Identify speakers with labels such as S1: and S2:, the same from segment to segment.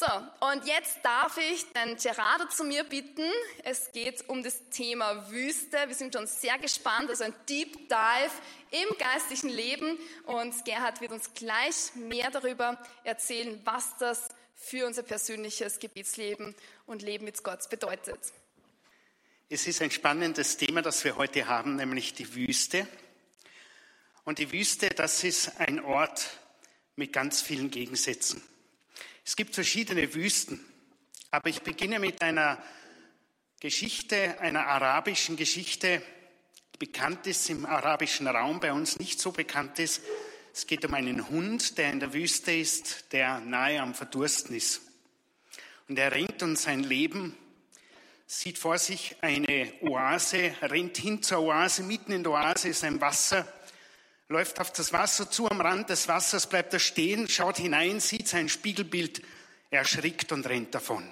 S1: So, und jetzt darf ich den Gerardo zu mir bitten. Es geht um das Thema Wüste. Wir sind schon sehr gespannt, also ein Deep Dive im geistlichen Leben. Und Gerhard wird uns gleich mehr darüber erzählen, was das für unser persönliches Gebetsleben und Leben mit Gott bedeutet.
S2: Es ist ein spannendes Thema, das wir heute haben, nämlich die Wüste. Und die Wüste, das ist ein Ort mit ganz vielen Gegensätzen. Es gibt verschiedene Wüsten, aber ich beginne mit einer Geschichte, einer arabischen Geschichte, die bekannt ist im arabischen Raum, bei uns nicht so bekannt ist. Es geht um einen Hund, der in der Wüste ist, der nahe am Verdursten ist. Und er rennt um sein Leben, sieht vor sich eine Oase, rennt hin zur Oase, mitten in der Oase ist ein Wasser, läuft auf das Wasser zu, am Rand des Wassers bleibt er stehen, schaut hinein, sieht sein Spiegelbild, erschrickt und rennt davon.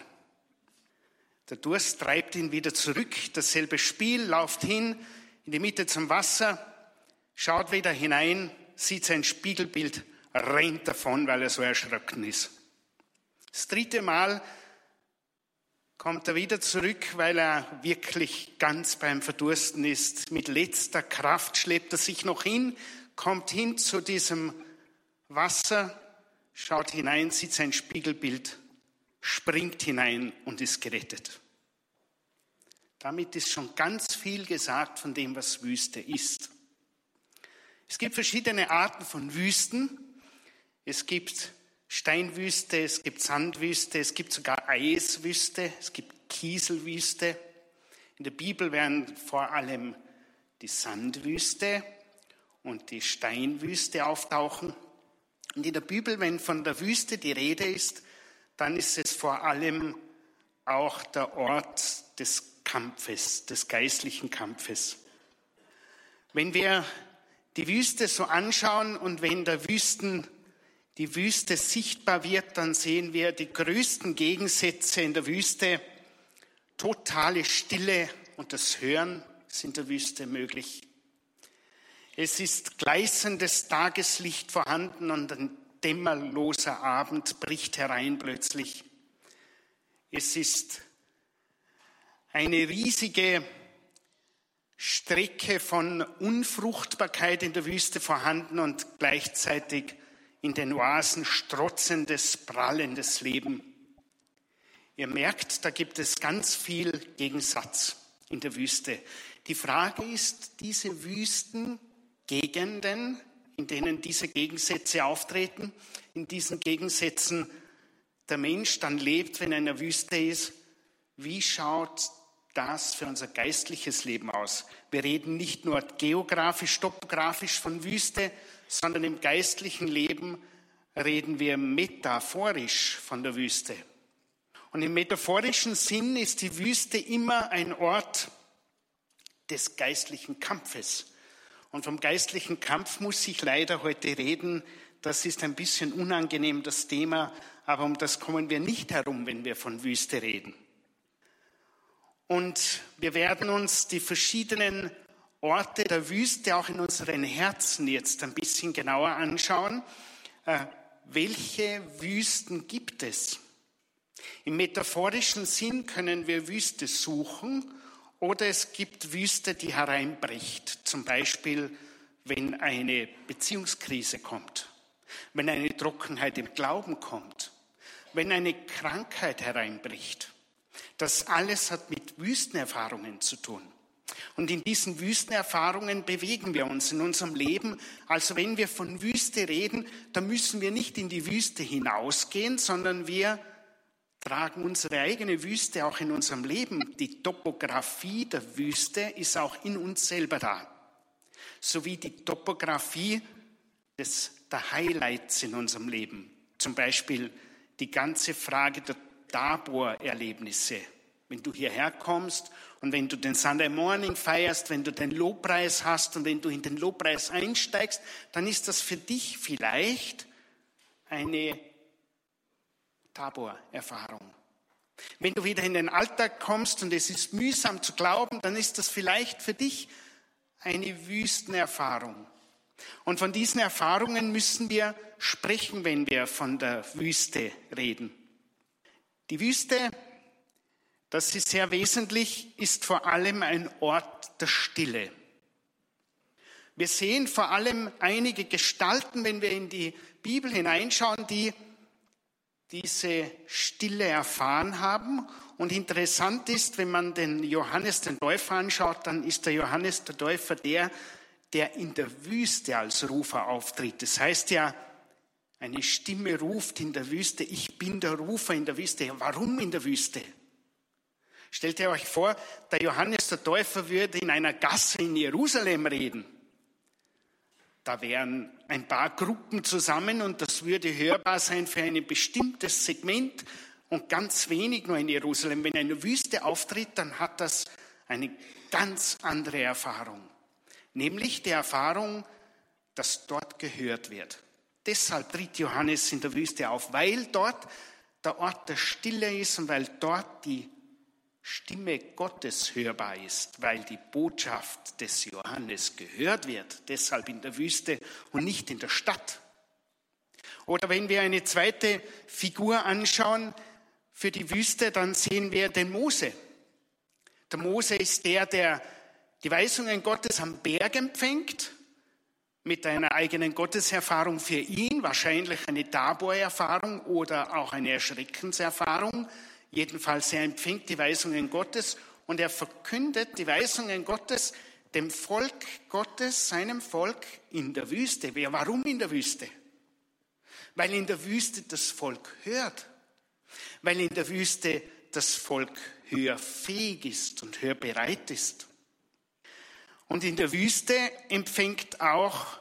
S2: Der Durst treibt ihn wieder zurück, dasselbe Spiel, lauft hin in die Mitte zum Wasser, schaut wieder hinein, sieht sein Spiegelbild, rennt davon, weil er so erschrocken ist. Das dritte Mal kommt er wieder zurück, weil er wirklich ganz beim Verdursten ist. Mit letzter Kraft schleppt er sich noch hin, kommt hin zu diesem Wasser, schaut hinein, sieht sein Spiegelbild, springt hinein und ist gerettet. Damit ist schon ganz viel gesagt von dem, was Wüste ist. Es gibt verschiedene Arten von Wüsten. Es gibt Steinwüste, es gibt Sandwüste, es gibt sogar Eiswüste, es gibt Kieselwüste. In der Bibel werden vor allem die Sandwüste und die Steinwüste auftauchen. Und in der Bibel, wenn von der Wüste die Rede ist, dann ist es vor allem auch der Ort des Kampfes, des geistlichen Kampfes. Wenn wir die Wüste so anschauen und wenn der Wüsten, die Wüste sichtbar wird, dann sehen wir die größten Gegensätze in der Wüste. Totale Stille und das Hören ist in der Wüste möglich. Es ist gleißendes Tageslicht vorhanden und ein dämmerloser Abend bricht herein plötzlich. Es ist eine riesige Strecke von Unfruchtbarkeit in der Wüste vorhanden und gleichzeitig in den Oasen strotzendes, prallendes Leben. Ihr merkt, da gibt es ganz viel Gegensatz in der Wüste. Die Frage ist, diese Wüsten Gegenden, in denen diese Gegensätze auftreten, in diesen Gegensätzen der Mensch dann lebt, wenn er in der Wüste ist. Wie schaut das für unser geistliches Leben aus? Wir reden nicht nur geografisch, topografisch von Wüste, sondern im geistlichen Leben reden wir metaphorisch von der Wüste. Und im metaphorischen Sinn ist die Wüste immer ein Ort des geistlichen Kampfes. Und vom geistlichen Kampf muss ich leider heute reden. Das ist ein bisschen unangenehm, das Thema, aber um das kommen wir nicht herum, wenn wir von Wüste reden. Und wir werden uns die verschiedenen Orte der Wüste auch in unseren Herzen jetzt ein bisschen genauer anschauen. Äh, welche Wüsten gibt es? Im metaphorischen Sinn können wir Wüste suchen oder es gibt Wüste, die hereinbricht, zum Beispiel wenn eine Beziehungskrise kommt, wenn eine Trockenheit im Glauben kommt, wenn eine Krankheit hereinbricht. Das alles hat mit Wüstenerfahrungen zu tun. Und in diesen Wüstenerfahrungen bewegen wir uns in unserem Leben. Also wenn wir von Wüste reden, dann müssen wir nicht in die Wüste hinausgehen, sondern wir tragen unsere eigene Wüste auch in unserem Leben. Die Topografie der Wüste ist auch in uns selber da. Sowie die Topografie des, der Highlights in unserem Leben. Zum Beispiel die ganze Frage der Tabor-Erlebnisse. Wenn du hierher kommst und wenn du den Sunday Morning feierst, wenn du den Lobpreis hast und wenn du in den Lobpreis einsteigst, dann ist das für dich vielleicht eine Tabor-Erfahrung. Wenn du wieder in den Alltag kommst und es ist mühsam zu glauben, dann ist das vielleicht für dich eine Wüstenerfahrung. Und von diesen Erfahrungen müssen wir sprechen, wenn wir von der Wüste reden. Die Wüste, das ist sehr wesentlich, ist vor allem ein Ort der Stille. Wir sehen vor allem einige Gestalten, wenn wir in die Bibel hineinschauen, die diese Stille erfahren haben. Und interessant ist, wenn man den Johannes den Täufer anschaut, dann ist der Johannes der Täufer der, der in der Wüste als Rufer auftritt. Das heißt ja, eine Stimme ruft in der Wüste, ich bin der Rufer in der Wüste. Warum in der Wüste? Stellt ihr euch vor, der Johannes der Täufer würde in einer Gasse in Jerusalem reden. Da wären ein paar Gruppen zusammen und das würde hörbar sein für ein bestimmtes Segment und ganz wenig nur in Jerusalem. Wenn eine Wüste auftritt, dann hat das eine ganz andere Erfahrung, nämlich die Erfahrung, dass dort gehört wird. Deshalb tritt Johannes in der Wüste auf, weil dort der Ort der Stille ist und weil dort die Stimme Gottes hörbar ist, weil die Botschaft des Johannes gehört wird, deshalb in der Wüste und nicht in der Stadt. Oder wenn wir eine zweite Figur anschauen für die Wüste, dann sehen wir den Mose. Der Mose ist der, der die Weisungen Gottes am Berg empfängt, mit einer eigenen Gotteserfahrung für ihn, wahrscheinlich eine Tabor-Erfahrung oder auch eine Erschreckenserfahrung, Jedenfalls, er empfängt die Weisungen Gottes und er verkündet die Weisungen Gottes dem Volk Gottes, seinem Volk in der Wüste. Warum in der Wüste? Weil in der Wüste das Volk hört. Weil in der Wüste das Volk hörfähig ist und hörbereit ist. Und in der Wüste empfängt auch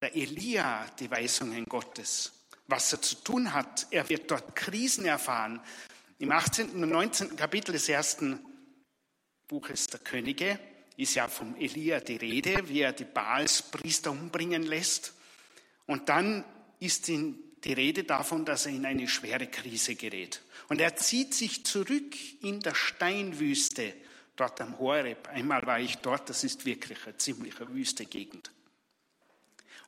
S2: der Elia die Weisungen Gottes, was er zu tun hat. Er wird dort Krisen erfahren, im 18. und 19. Kapitel des ersten Buches der Könige ist ja vom Elia die Rede, wie er die Baalspriester umbringen lässt. Und dann ist die Rede davon, dass er in eine schwere Krise gerät. Und er zieht sich zurück in der Steinwüste, dort am Horeb. Einmal war ich dort, das ist wirklich eine ziemliche Wüstegegend.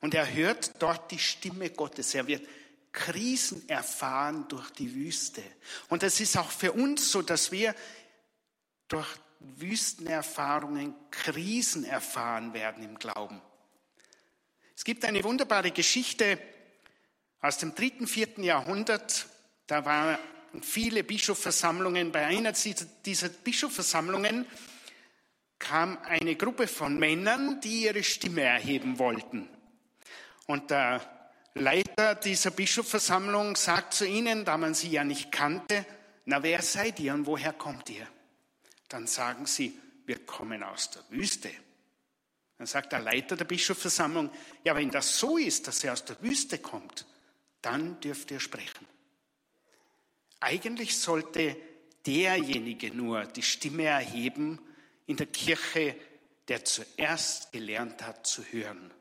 S2: Und er hört dort die Stimme Gottes. Er wird Krisen erfahren durch die Wüste. Und es ist auch für uns so, dass wir durch Wüstenerfahrungen Krisen erfahren werden im Glauben. Es gibt eine wunderbare Geschichte aus dem dritten, vierten Jahrhundert. Da waren viele Bischofversammlungen. Bei einer dieser Bischofversammlungen kam eine Gruppe von Männern, die ihre Stimme erheben wollten. Und der Leiter dieser Bischofversammlung sagt zu ihnen, da man sie ja nicht kannte, na wer seid ihr und woher kommt ihr? Dann sagen sie, wir kommen aus der Wüste. Dann sagt der Leiter der Bischofversammlung, ja, wenn das so ist, dass er aus der Wüste kommt, dann dürft ihr sprechen. Eigentlich sollte derjenige nur die Stimme erheben in der Kirche, der zuerst gelernt hat zu hören,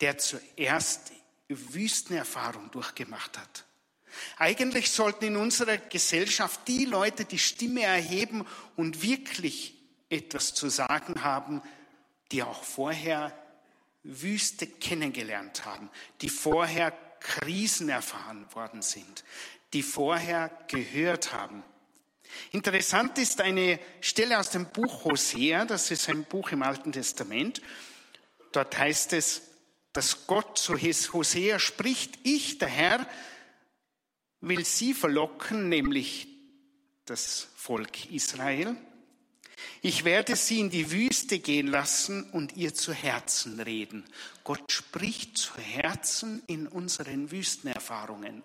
S2: der zuerst Wüstenerfahrung durchgemacht hat. Eigentlich sollten in unserer Gesellschaft die Leute die Stimme erheben und wirklich etwas zu sagen haben, die auch vorher Wüste kennengelernt haben, die vorher Krisen erfahren worden sind, die vorher gehört haben. Interessant ist eine Stelle aus dem Buch Hosea, das ist ein Buch im Alten Testament. Dort heißt es, dass Gott zu Hosea spricht, ich, der Herr, will sie verlocken, nämlich das Volk Israel. Ich werde sie in die Wüste gehen lassen und ihr zu Herzen reden. Gott spricht zu Herzen in unseren Wüstenerfahrungen.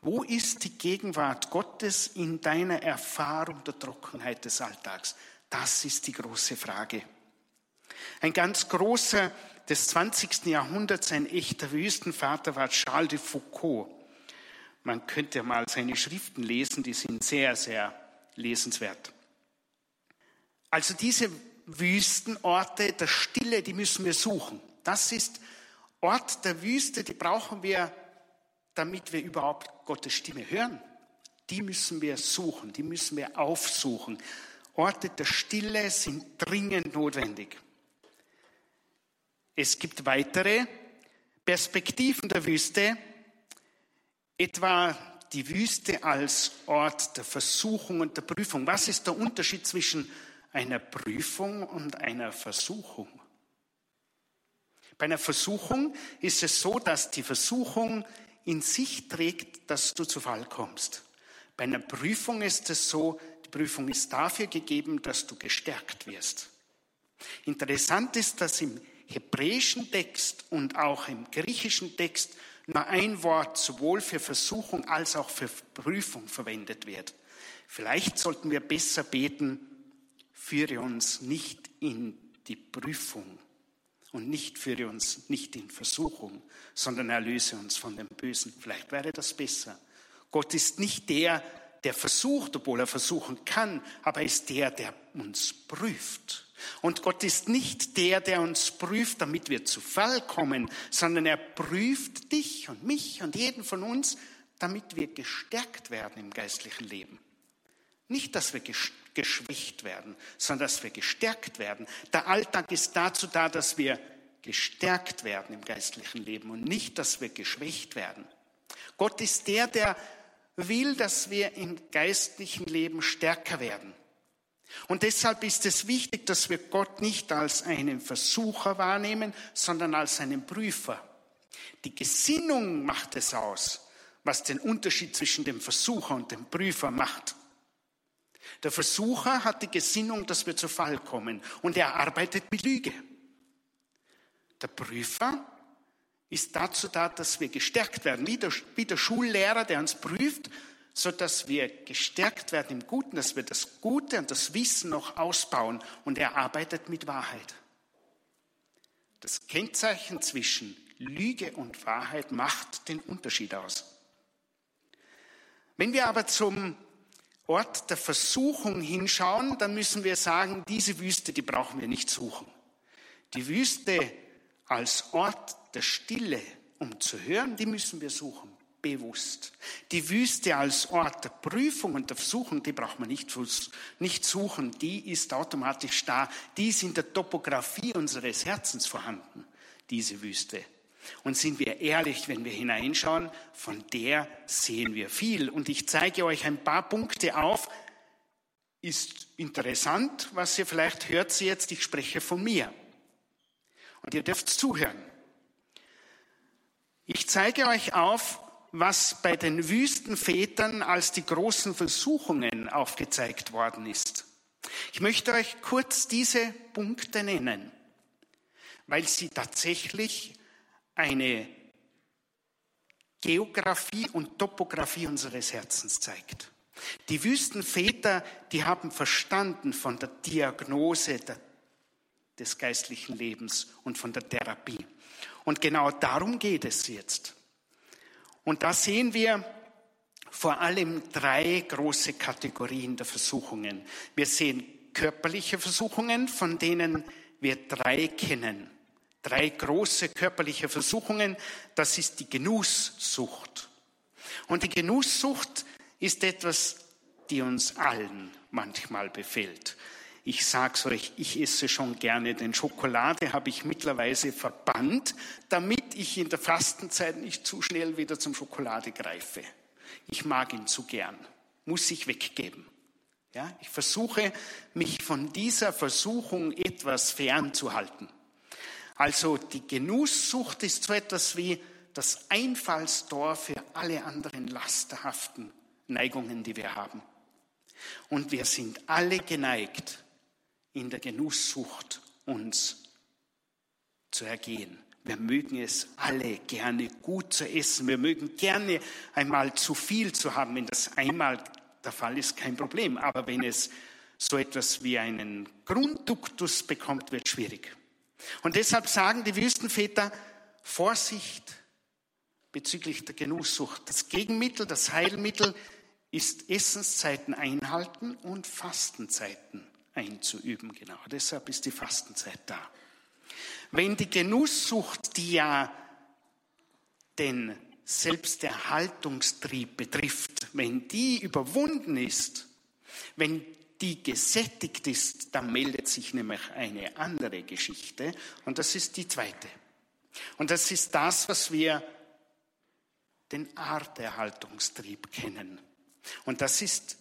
S2: Wo ist die Gegenwart Gottes in deiner Erfahrung der Trockenheit des Alltags? Das ist die große Frage. Ein ganz großer des 20. Jahrhunderts ein echter Wüstenvater war Charles de Foucault. Man könnte mal seine Schriften lesen, die sind sehr, sehr lesenswert. Also diese Wüstenorte der Stille, die müssen wir suchen. Das ist Ort der Wüste, die brauchen wir, damit wir überhaupt Gottes Stimme hören. Die müssen wir suchen, die müssen wir aufsuchen. Orte der Stille sind dringend notwendig. Es gibt weitere Perspektiven der Wüste. Etwa die Wüste als Ort der Versuchung und der Prüfung. Was ist der Unterschied zwischen einer Prüfung und einer Versuchung? Bei einer Versuchung ist es so, dass die Versuchung in sich trägt, dass du zu Fall kommst. Bei einer Prüfung ist es so, die Prüfung ist dafür gegeben, dass du gestärkt wirst. Interessant ist, dass im hebräischen Text und auch im griechischen Text nur ein Wort sowohl für Versuchung als auch für Prüfung verwendet wird. Vielleicht sollten wir besser beten, führe uns nicht in die Prüfung und nicht führe uns nicht in Versuchung, sondern erlöse uns von dem Bösen. Vielleicht wäre das besser. Gott ist nicht der, der versucht, obwohl er versuchen kann, aber er ist der, der uns prüft. Und Gott ist nicht der, der uns prüft, damit wir zu Fall kommen, sondern er prüft dich und mich und jeden von uns, damit wir gestärkt werden im geistlichen Leben. Nicht, dass wir geschwächt werden, sondern dass wir gestärkt werden. Der Alltag ist dazu da, dass wir gestärkt werden im geistlichen Leben und nicht, dass wir geschwächt werden. Gott ist der, der will, dass wir im geistlichen Leben stärker werden. Und deshalb ist es wichtig, dass wir Gott nicht als einen Versucher wahrnehmen, sondern als einen Prüfer. Die Gesinnung macht es aus, was den Unterschied zwischen dem Versucher und dem Prüfer macht. Der Versucher hat die Gesinnung, dass wir zu Fall kommen und er arbeitet mit Lüge. Der Prüfer ist dazu da, dass wir gestärkt werden, wie der, wie der Schullehrer, der uns prüft, so dass wir gestärkt werden im Guten, dass wir das Gute und das Wissen noch ausbauen und er arbeitet mit Wahrheit. Das Kennzeichen zwischen Lüge und Wahrheit macht den Unterschied aus. Wenn wir aber zum Ort der Versuchung hinschauen, dann müssen wir sagen, diese Wüste, die brauchen wir nicht suchen. Die Wüste als Ort der Stille, um zu hören, die müssen wir suchen bewusst. Die Wüste als Ort der Prüfung und der Versuchung, die braucht man nicht, nicht suchen, die ist automatisch da. Die ist in der Topografie unseres Herzens vorhanden, diese Wüste. Und sind wir ehrlich, wenn wir hineinschauen, von der sehen wir viel. Und ich zeige euch ein paar Punkte auf. Ist interessant, was ihr vielleicht hört Sie jetzt, ich spreche von mir. Und ihr dürft zuhören. Ich zeige euch auf, was bei den Wüstenvätern als die großen Versuchungen aufgezeigt worden ist. Ich möchte euch kurz diese Punkte nennen, weil sie tatsächlich eine Geografie und Topographie unseres Herzens zeigt. Die Wüstenväter, die haben verstanden von der Diagnose des geistlichen Lebens und von der Therapie. Und genau darum geht es jetzt. Und da sehen wir vor allem drei große Kategorien der Versuchungen. Wir sehen körperliche Versuchungen, von denen wir drei kennen. Drei große körperliche Versuchungen. Das ist die Genusssucht. Und die Genusssucht ist etwas, die uns allen manchmal befällt. Ich sag's euch, ich esse schon gerne, denn Schokolade habe ich mittlerweile verbannt, damit ich in der Fastenzeit nicht zu schnell wieder zum Schokolade greife. Ich mag ihn zu gern, muss ich weggeben. Ja, ich versuche, mich von dieser Versuchung etwas fernzuhalten. Also die Genusssucht ist so etwas wie das Einfallstor für alle anderen lasterhaften Neigungen, die wir haben. Und wir sind alle geneigt, in der Genusssucht uns zu ergehen. Wir mögen es alle gerne gut zu essen. Wir mögen gerne einmal zu viel zu haben. Wenn das einmal der Fall ist, kein Problem. Aber wenn es so etwas wie einen Grundduktus bekommt, wird es schwierig. Und deshalb sagen die Wüstenväter, Vorsicht bezüglich der Genusssucht. Das Gegenmittel, das Heilmittel ist Essenszeiten einhalten und Fastenzeiten einzuüben. Genau deshalb ist die Fastenzeit da. Wenn die Genusssucht, die ja den Selbsterhaltungstrieb betrifft, wenn die überwunden ist, wenn die gesättigt ist, dann meldet sich nämlich eine andere Geschichte und das ist die zweite. Und das ist das, was wir den Arterhaltungstrieb kennen. Und das ist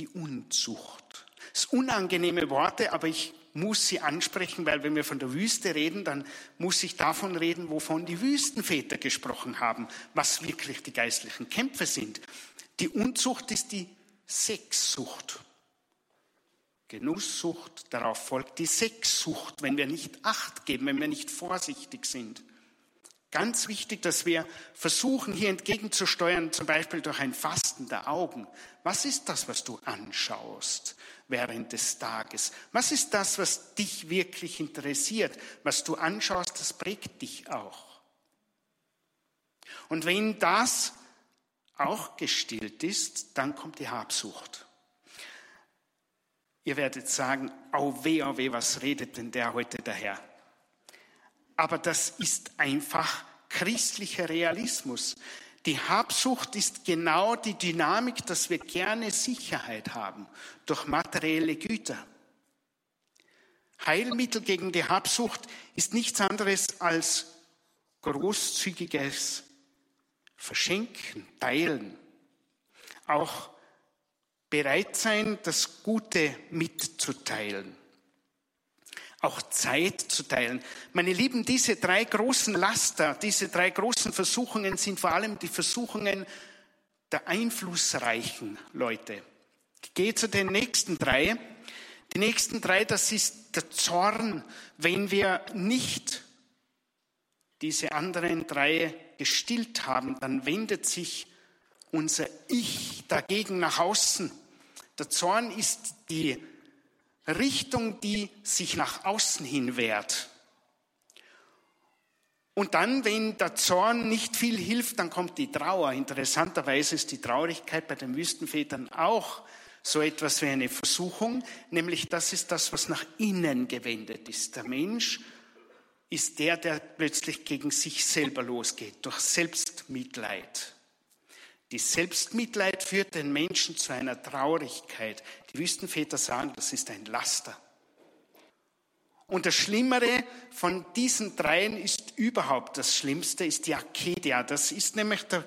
S2: die Unzucht. Das sind unangenehme Worte, aber ich muss sie ansprechen, weil wenn wir von der Wüste reden, dann muss ich davon reden, wovon die Wüstenväter gesprochen haben, was wirklich die geistlichen Kämpfe sind. Die Unzucht ist die Sexsucht. Genusssucht, darauf folgt die Sexsucht, wenn wir nicht acht geben, wenn wir nicht vorsichtig sind. Ganz wichtig, dass wir versuchen, hier entgegenzusteuern, zum Beispiel durch ein Fasten der Augen. Was ist das, was du anschaust während des Tages? Was ist das, was dich wirklich interessiert? Was du anschaust, das prägt dich auch. Und wenn das auch gestillt ist, dann kommt die Habsucht. Ihr werdet sagen, au weh, au weh, was redet denn der heute daher? Aber das ist einfach christlicher Realismus. Die Habsucht ist genau die Dynamik, dass wir gerne Sicherheit haben durch materielle Güter. Heilmittel gegen die Habsucht ist nichts anderes als großzügiges Verschenken, Teilen. Auch bereit sein, das Gute mitzuteilen auch Zeit zu teilen. Meine Lieben, diese drei großen Laster, diese drei großen Versuchungen sind vor allem die Versuchungen der einflussreichen Leute. Ich gehe zu den nächsten drei. Die nächsten drei, das ist der Zorn, wenn wir nicht diese anderen drei gestillt haben, dann wendet sich unser Ich dagegen nach außen. Der Zorn ist die Richtung, die sich nach außen hin wehrt. Und dann, wenn der Zorn nicht viel hilft, dann kommt die Trauer. Interessanterweise ist die Traurigkeit bei den Wüstenvätern auch so etwas wie eine Versuchung, nämlich das ist das, was nach innen gewendet ist. Der Mensch ist der, der plötzlich gegen sich selber losgeht, durch Selbstmitleid. Die Selbstmitleid führt den Menschen zu einer Traurigkeit. Die Wüstenväter sagen, das ist ein Laster. Und das Schlimmere von diesen dreien ist überhaupt das Schlimmste, ist die Akedia. Das ist nämlich der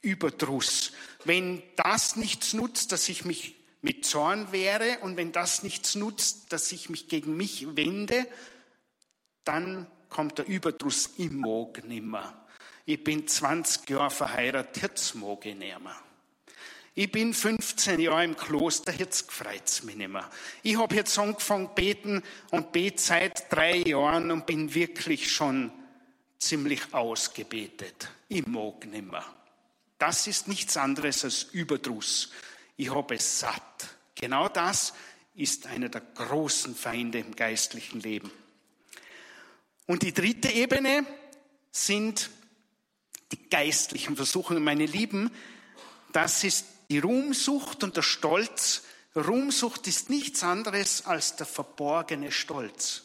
S2: Überdruss. Wenn das nichts nutzt, dass ich mich mit Zorn wehre und wenn das nichts nutzt, dass ich mich gegen mich wende, dann kommt der Überdruss im Mog nimmer. Ich bin 20 Jahre verheiratet, jetzt mag ich nicht mehr. Ich bin 15 Jahre im Kloster, jetzt gefreut's mich nicht mehr. Ich habe jetzt angefangen beten und bete seit drei Jahren und bin wirklich schon ziemlich ausgebetet. Ich mag nicht mehr. Das ist nichts anderes als Überdruss. Ich habe es satt. Genau das ist einer der großen Feinde im geistlichen Leben. Und die dritte Ebene sind die geistlichen Versuchungen, meine Lieben, das ist die Ruhmsucht und der Stolz. Ruhmsucht ist nichts anderes als der verborgene Stolz.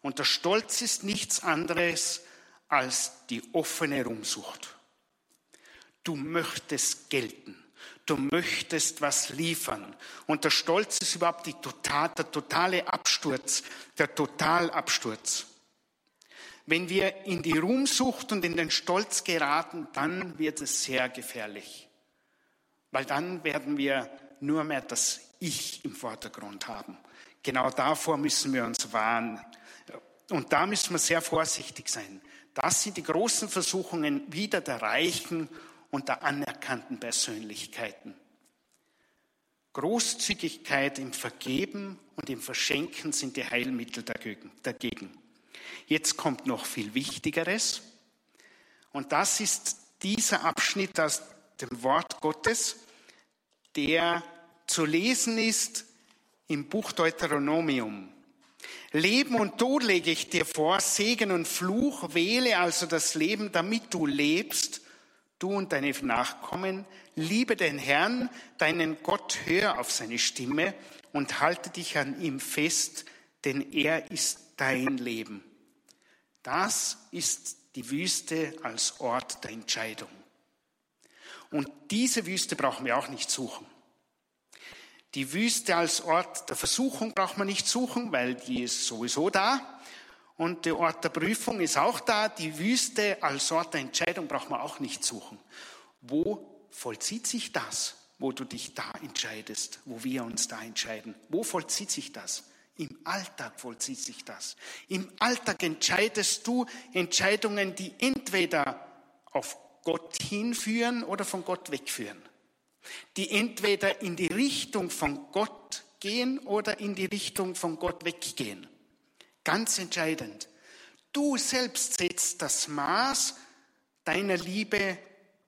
S2: Und der Stolz ist nichts anderes als die offene Ruhmsucht. Du möchtest gelten. Du möchtest was liefern. Und der Stolz ist überhaupt die total, der totale Absturz, der Totalabsturz. Wenn wir in die Ruhmsucht und in den Stolz geraten, dann wird es sehr gefährlich. Weil dann werden wir nur mehr das Ich im Vordergrund haben. Genau davor müssen wir uns warnen. Und da müssen wir sehr vorsichtig sein. Das sind die großen Versuchungen wieder der reichen und der anerkannten Persönlichkeiten. Großzügigkeit im Vergeben und im Verschenken sind die Heilmittel dagegen. Jetzt kommt noch viel Wichtigeres. Und das ist dieser Abschnitt aus dem Wort Gottes, der zu lesen ist im Buch Deuteronomium. Leben und Tod lege ich dir vor, Segen und Fluch, wähle also das Leben, damit du lebst, du und deine Nachkommen. Liebe den Herrn, deinen Gott, hör auf seine Stimme und halte dich an ihm fest, denn er ist dein Leben. Das ist die Wüste als Ort der Entscheidung. Und diese Wüste brauchen wir auch nicht suchen. Die Wüste als Ort der Versuchung braucht man nicht suchen, weil die ist sowieso da. Und der Ort der Prüfung ist auch da. Die Wüste als Ort der Entscheidung braucht man auch nicht suchen. Wo vollzieht sich das, wo du dich da entscheidest, wo wir uns da entscheiden? Wo vollzieht sich das? Im Alltag vollzieht sich das. Im Alltag entscheidest du Entscheidungen, die entweder auf Gott hinführen oder von Gott wegführen. Die entweder in die Richtung von Gott gehen oder in die Richtung von Gott weggehen. Ganz entscheidend. Du selbst setzt das Maß deiner Liebe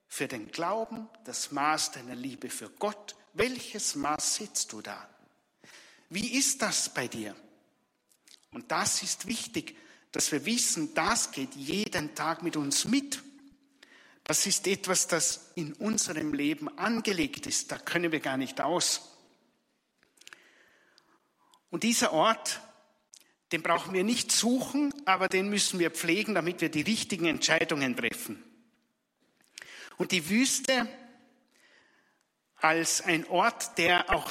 S2: für den Glauben, das Maß deiner Liebe für Gott. Welches Maß setzt du da? Wie ist das bei dir? Und das ist wichtig, dass wir wissen, das geht jeden Tag mit uns mit. Das ist etwas, das in unserem Leben angelegt ist. Da können wir gar nicht aus. Und dieser Ort, den brauchen wir nicht suchen, aber den müssen wir pflegen, damit wir die richtigen Entscheidungen treffen. Und die Wüste als ein Ort, der auch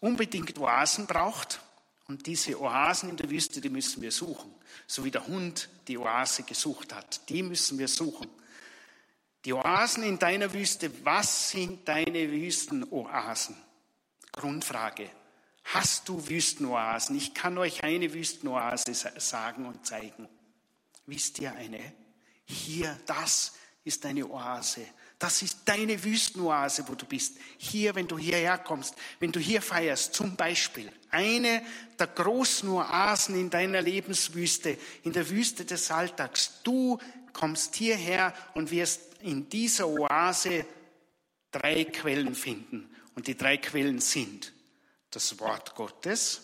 S2: unbedingt Oasen braucht. Und diese Oasen in der Wüste, die müssen wir suchen. So wie der Hund die Oase gesucht hat. Die müssen wir suchen. Die Oasen in deiner Wüste, was sind deine Wüstenoasen? Grundfrage. Hast du Wüstenoasen? Ich kann euch eine Wüstenoase sagen und zeigen. Wisst ihr eine? Hier, das ist eine Oase. Das ist deine Wüstenoase, wo du bist. Hier, wenn du hierher kommst, wenn du hier feierst, zum Beispiel. Eine der großen Oasen in deiner Lebenswüste, in der Wüste des Alltags. Du kommst hierher und wirst in dieser Oase drei Quellen finden. Und die drei Quellen sind das Wort Gottes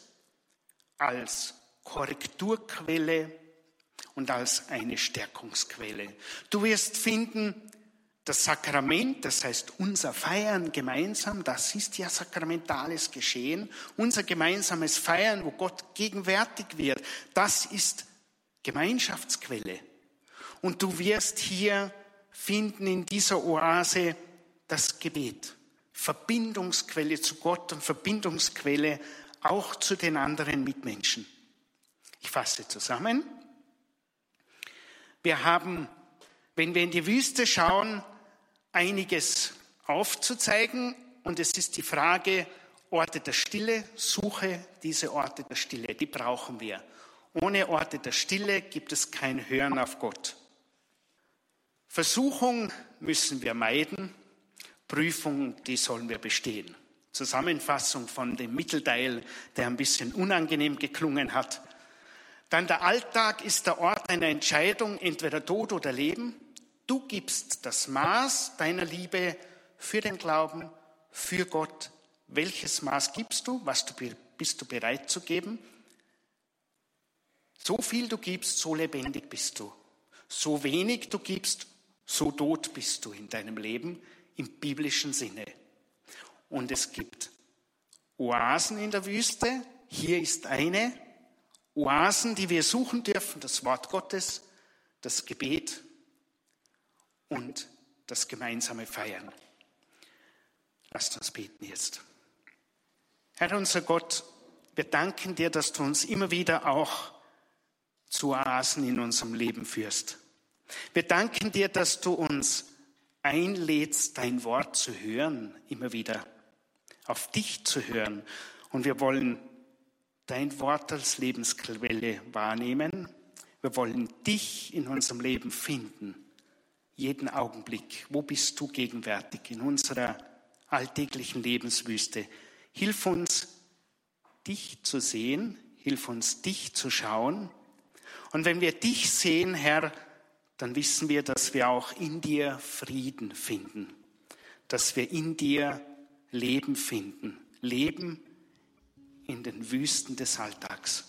S2: als Korrekturquelle und als eine Stärkungsquelle. Du wirst finden, das Sakrament, das heißt unser Feiern gemeinsam, das ist ja sakramentales Geschehen, unser gemeinsames Feiern, wo Gott gegenwärtig wird, das ist Gemeinschaftsquelle. Und du wirst hier finden in dieser Oase das Gebet. Verbindungsquelle zu Gott und Verbindungsquelle auch zu den anderen Mitmenschen. Ich fasse zusammen. Wir haben, wenn wir in die Wüste schauen, einiges aufzuzeigen und es ist die Frage, Orte der Stille, suche diese Orte der Stille, die brauchen wir. Ohne Orte der Stille gibt es kein Hören auf Gott. Versuchung müssen wir meiden, Prüfung, die sollen wir bestehen. Zusammenfassung von dem Mittelteil, der ein bisschen unangenehm geklungen hat. Dann der Alltag ist der Ort einer Entscheidung, entweder Tod oder Leben. Du gibst das Maß deiner Liebe für den Glauben, für Gott. Welches Maß gibst du? Was du, bist du bereit zu geben? So viel du gibst, so lebendig bist du. So wenig du gibst, so tot bist du in deinem Leben im biblischen Sinne. Und es gibt Oasen in der Wüste. Hier ist eine. Oasen, die wir suchen dürfen, das Wort Gottes, das Gebet und das gemeinsame Feiern. Lasst uns beten jetzt. Herr unser Gott, wir danken dir, dass du uns immer wieder auch zu Oasen in unserem Leben führst. Wir danken dir, dass du uns einlädst, dein Wort zu hören, immer wieder, auf dich zu hören. Und wir wollen dein Wort als Lebensquelle wahrnehmen. Wir wollen dich in unserem Leben finden, jeden Augenblick. Wo bist du gegenwärtig in unserer alltäglichen Lebenswüste? Hilf uns, dich zu sehen, hilf uns, dich zu schauen. Und wenn wir dich sehen, Herr, dann wissen wir, dass wir auch in dir Frieden finden, dass wir in dir Leben finden, Leben in den Wüsten des Alltags.